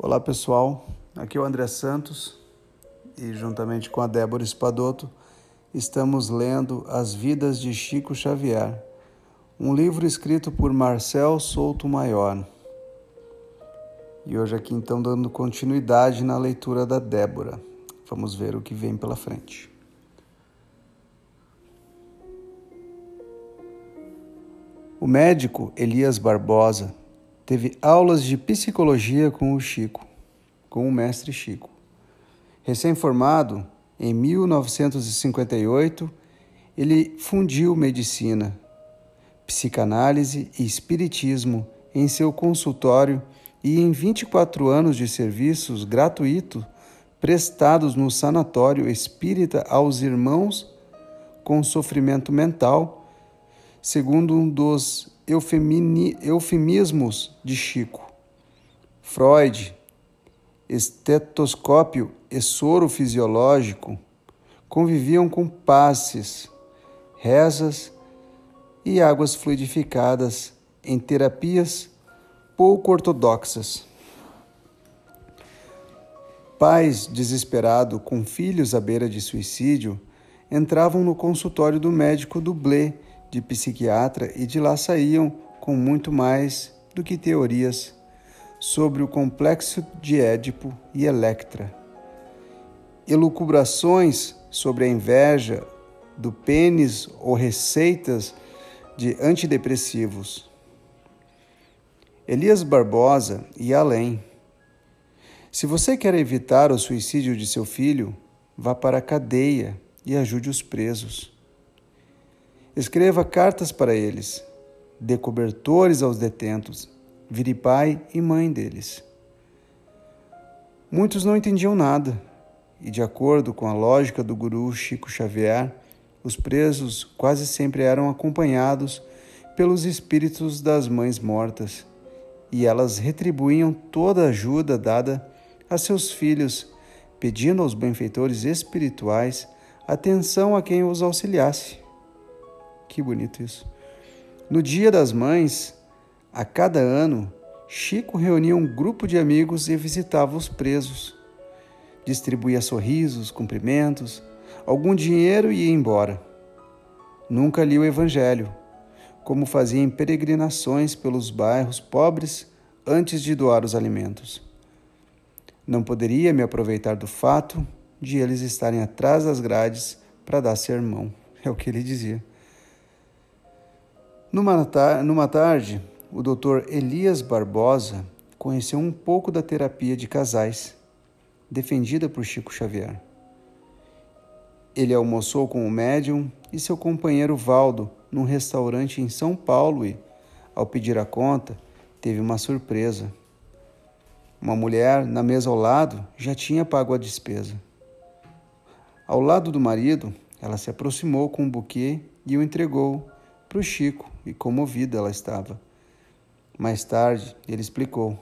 Olá pessoal, aqui é o André Santos e juntamente com a Débora Espadoto estamos lendo As Vidas de Chico Xavier, um livro escrito por Marcel Souto Maior. E hoje aqui então dando continuidade na leitura da Débora. Vamos ver o que vem pela frente. O médico Elias Barbosa teve aulas de psicologia com o Chico, com o mestre Chico. Recém-formado, em 1958, ele fundiu medicina, psicanálise e espiritismo em seu consultório e em 24 anos de serviços gratuitos prestados no sanatório espírita aos irmãos com sofrimento mental, segundo um dos eufemismos de Chico. Freud, estetoscópio e soro fisiológico conviviam com passes, rezas e águas fluidificadas em terapias pouco ortodoxas. Pais desesperados com filhos à beira de suicídio entravam no consultório do médico dublê de psiquiatra e de lá saíam com muito mais do que teorias sobre o complexo de Édipo e Electra. Elucubrações sobre a inveja do pênis ou receitas de antidepressivos. Elias Barbosa ia além. Se você quer evitar o suicídio de seu filho, vá para a cadeia e ajude os presos. Escreva cartas para eles, dê cobertores aos detentos, vire pai e mãe deles. Muitos não entendiam nada, e de acordo com a lógica do guru Chico Xavier, os presos quase sempre eram acompanhados pelos espíritos das mães mortas, e elas retribuíam toda a ajuda dada a seus filhos, pedindo aos benfeitores espirituais atenção a quem os auxiliasse. Que bonito isso. No Dia das Mães, a cada ano, Chico reunia um grupo de amigos e visitava os presos. Distribuía sorrisos, cumprimentos, algum dinheiro e ia embora. Nunca li o Evangelho, como fazia em peregrinações pelos bairros pobres antes de doar os alimentos. Não poderia me aproveitar do fato de eles estarem atrás das grades para dar sermão, é o que ele dizia. Numa, numa tarde, o Dr. Elias Barbosa conheceu um pouco da terapia de casais, defendida por Chico Xavier. Ele almoçou com o médium e seu companheiro Valdo num restaurante em São Paulo e, ao pedir a conta, teve uma surpresa. Uma mulher, na mesa ao lado, já tinha pago a despesa. Ao lado do marido, ela se aproximou com um buquê e o entregou para o Chico e comovida ela estava. Mais tarde, ele explicou.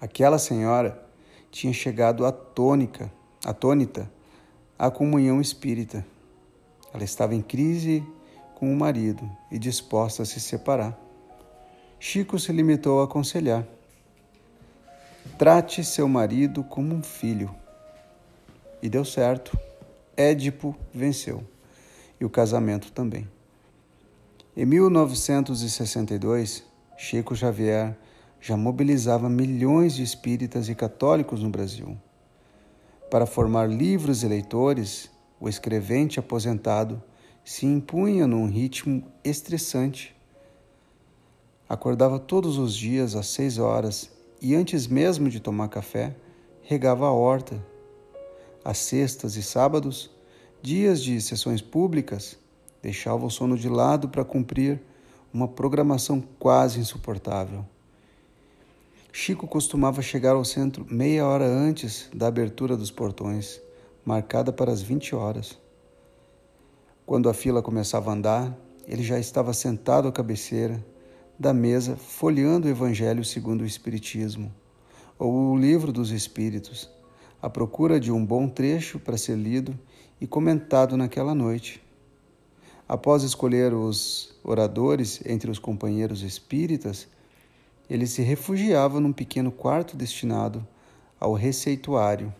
Aquela senhora tinha chegado atônica, atônita à comunhão espírita. Ela estava em crise com o marido e disposta a se separar. Chico se limitou a aconselhar: trate seu marido como um filho. E deu certo. Édipo venceu. E o casamento também. Em 1962, Chico Xavier já mobilizava milhões de espíritas e católicos no Brasil. Para formar livros e leitores, o escrevente aposentado se impunha num ritmo estressante. Acordava todos os dias às seis horas e, antes mesmo de tomar café, regava a horta. Às sextas e sábados, dias de sessões públicas, Deixava o sono de lado para cumprir uma programação quase insuportável. Chico costumava chegar ao centro meia hora antes da abertura dos portões, marcada para as 20 horas. Quando a fila começava a andar, ele já estava sentado à cabeceira da mesa, folheando o Evangelho segundo o Espiritismo, ou o Livro dos Espíritos, à procura de um bom trecho para ser lido e comentado naquela noite. Após escolher os oradores entre os companheiros espíritas, ele se refugiava num pequeno quarto destinado ao receituário.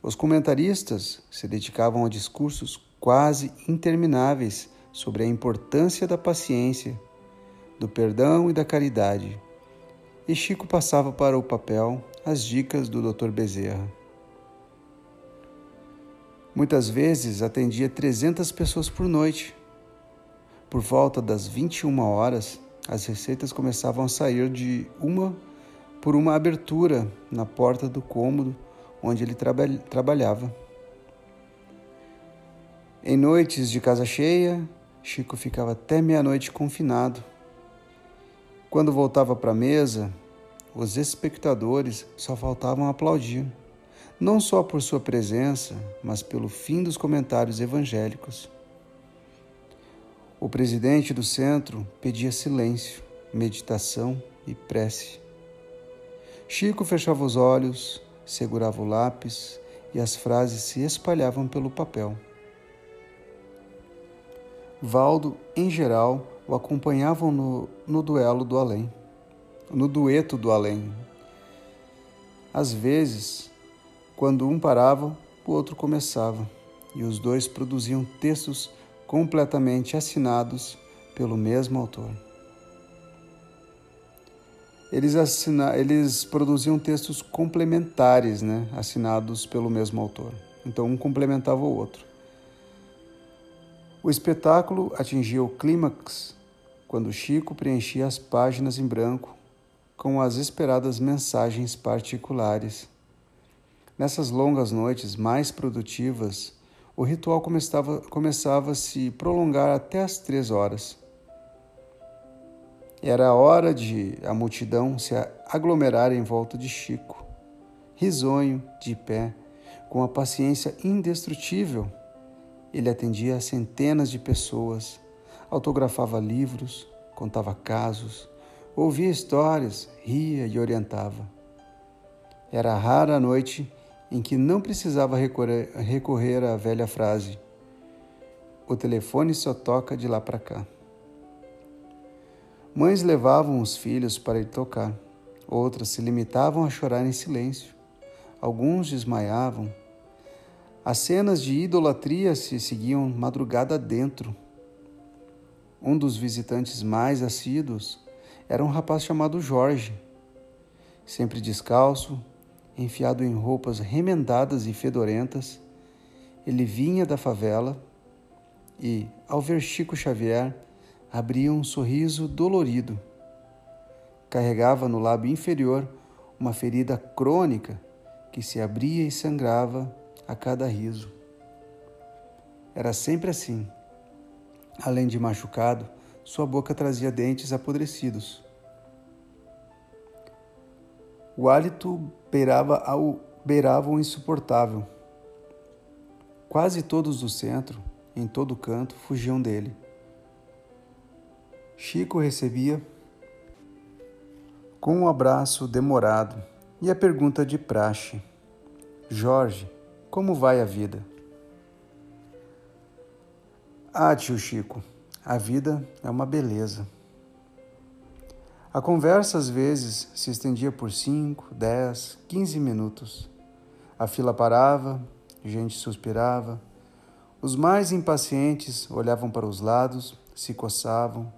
Os comentaristas se dedicavam a discursos quase intermináveis sobre a importância da paciência, do perdão e da caridade. E Chico passava para o papel as dicas do Dr. Bezerra. Muitas vezes atendia 300 pessoas por noite. Por volta das 21 horas, as receitas começavam a sair de uma por uma abertura na porta do cômodo onde ele traba trabalhava. Em noites de casa cheia, Chico ficava até meia-noite confinado. Quando voltava para a mesa, os espectadores só faltavam aplaudir, não só por sua presença, mas pelo fim dos comentários evangélicos. O presidente do centro pedia silêncio, meditação e prece. Chico fechava os olhos, segurava o lápis e as frases se espalhavam pelo papel. Valdo, em geral, o acompanhavam no, no duelo do além, no dueto do além. Às vezes, quando um parava, o outro começava, e os dois produziam textos completamente assinados pelo mesmo autor. Eles, assina, eles produziam textos complementares, né, assinados pelo mesmo autor. Então, um complementava o outro. O espetáculo atingia o clímax quando Chico preenchia as páginas em branco com as esperadas mensagens particulares. Nessas longas noites mais produtivas, o ritual começava, começava a se prolongar até as três horas. Era a hora de a multidão se aglomerar em volta de Chico, risonho, de pé, com a paciência indestrutível. Ele atendia a centenas de pessoas, autografava livros, contava casos, ouvia histórias, ria e orientava. Era rara a noite em que não precisava recorrer, à velha frase: o telefone só toca de lá para cá. Mães levavam os filhos para ele tocar, outras se limitavam a chorar em silêncio, alguns desmaiavam. As cenas de idolatria se seguiam madrugada dentro. Um dos visitantes mais assíduos era um rapaz chamado Jorge, sempre descalço, enfiado em roupas remendadas e fedorentas. Ele vinha da favela e, ao ver Chico Xavier, abria um sorriso dolorido. Carregava no lábio inferior uma ferida crônica que se abria e sangrava a cada riso. Era sempre assim. Além de machucado, sua boca trazia dentes apodrecidos. O hálito beirava, ao, beirava o insuportável. Quase todos do centro, em todo canto, fugiam dele. Chico recebia com um abraço demorado e a pergunta de praxe: Jorge, como vai a vida? Ah, tio Chico, a vida é uma beleza. A conversa às vezes se estendia por cinco, dez, quinze minutos. A fila parava, gente suspirava. Os mais impacientes olhavam para os lados, se coçavam,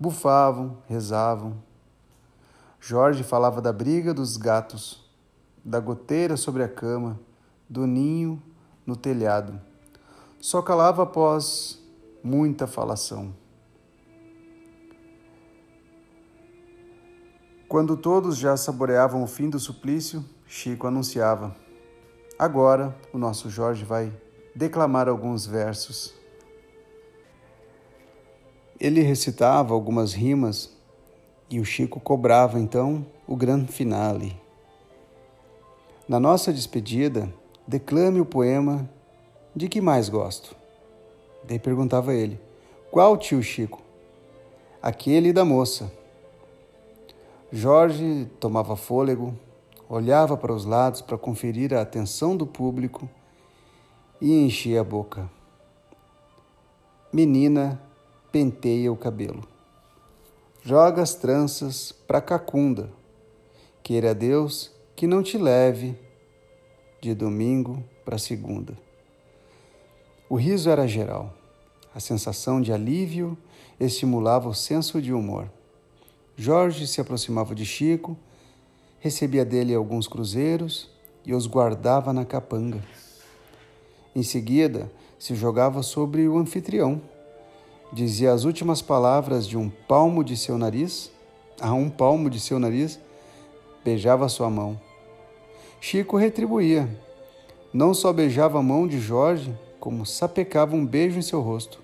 bufavam, rezavam. Jorge falava da briga dos gatos, da goteira sobre a cama, do ninho no telhado. Só calava após muita falação. Quando todos já saboreavam o fim do suplício, Chico anunciava: Agora o nosso Jorge vai declamar alguns versos. Ele recitava algumas rimas e o Chico cobrava então o grande finale. Na nossa despedida, declame o poema de que mais gosto. Daí perguntava ele: Qual tio Chico? Aquele da moça. Jorge tomava fôlego, olhava para os lados para conferir a atenção do público e enchia a boca. Menina penteia o cabelo. joga as tranças para Cacunda. Queira Deus que não te leve de domingo para segunda. O riso era geral. A sensação de alívio estimulava o senso de humor. Jorge se aproximava de Chico, recebia dele alguns cruzeiros e os guardava na capanga. Em seguida, se jogava sobre o anfitrião. Dizia as últimas palavras de um palmo de seu nariz, a um palmo de seu nariz, beijava sua mão. Chico retribuía. Não só beijava a mão de Jorge, como sapecava um beijo em seu rosto.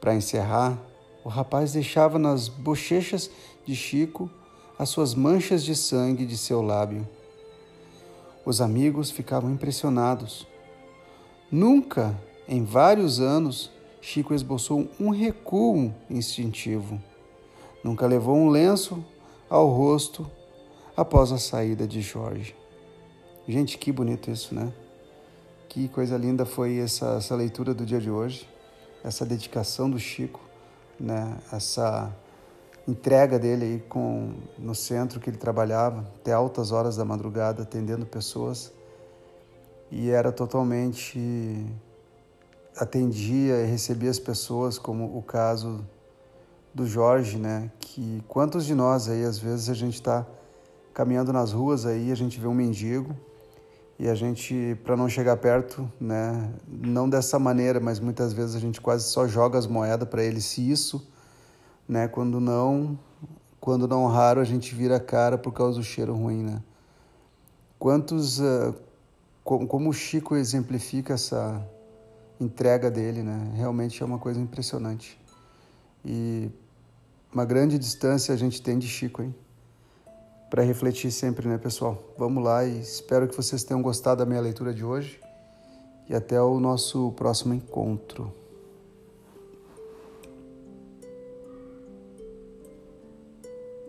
Para encerrar, o rapaz deixava nas bochechas de Chico as suas manchas de sangue de seu lábio. Os amigos ficavam impressionados. Nunca, em vários anos, Chico esboçou um recuo instintivo. Nunca levou um lenço ao rosto após a saída de Jorge. Gente, que bonito isso, né? Que coisa linda foi essa, essa leitura do dia de hoje, essa dedicação do Chico, né? Essa entrega dele aí com, no centro que ele trabalhava, até altas horas da madrugada, atendendo pessoas. E era totalmente. atendia e recebia as pessoas, como o caso do Jorge, né? Que quantos de nós aí, às vezes, a gente está caminhando nas ruas aí, a gente vê um mendigo e a gente, para não chegar perto, né, não dessa maneira, mas muitas vezes a gente quase só joga as moedas para ele, se isso, né, quando não, quando não raro a gente vira a cara por causa do cheiro ruim, né? Quantos, uh, como o Chico exemplifica essa entrega dele, né? Realmente é uma coisa impressionante. E uma grande distância a gente tem de Chico, hein? Para refletir sempre, né, pessoal? Vamos lá e espero que vocês tenham gostado da minha leitura de hoje e até o nosso próximo encontro.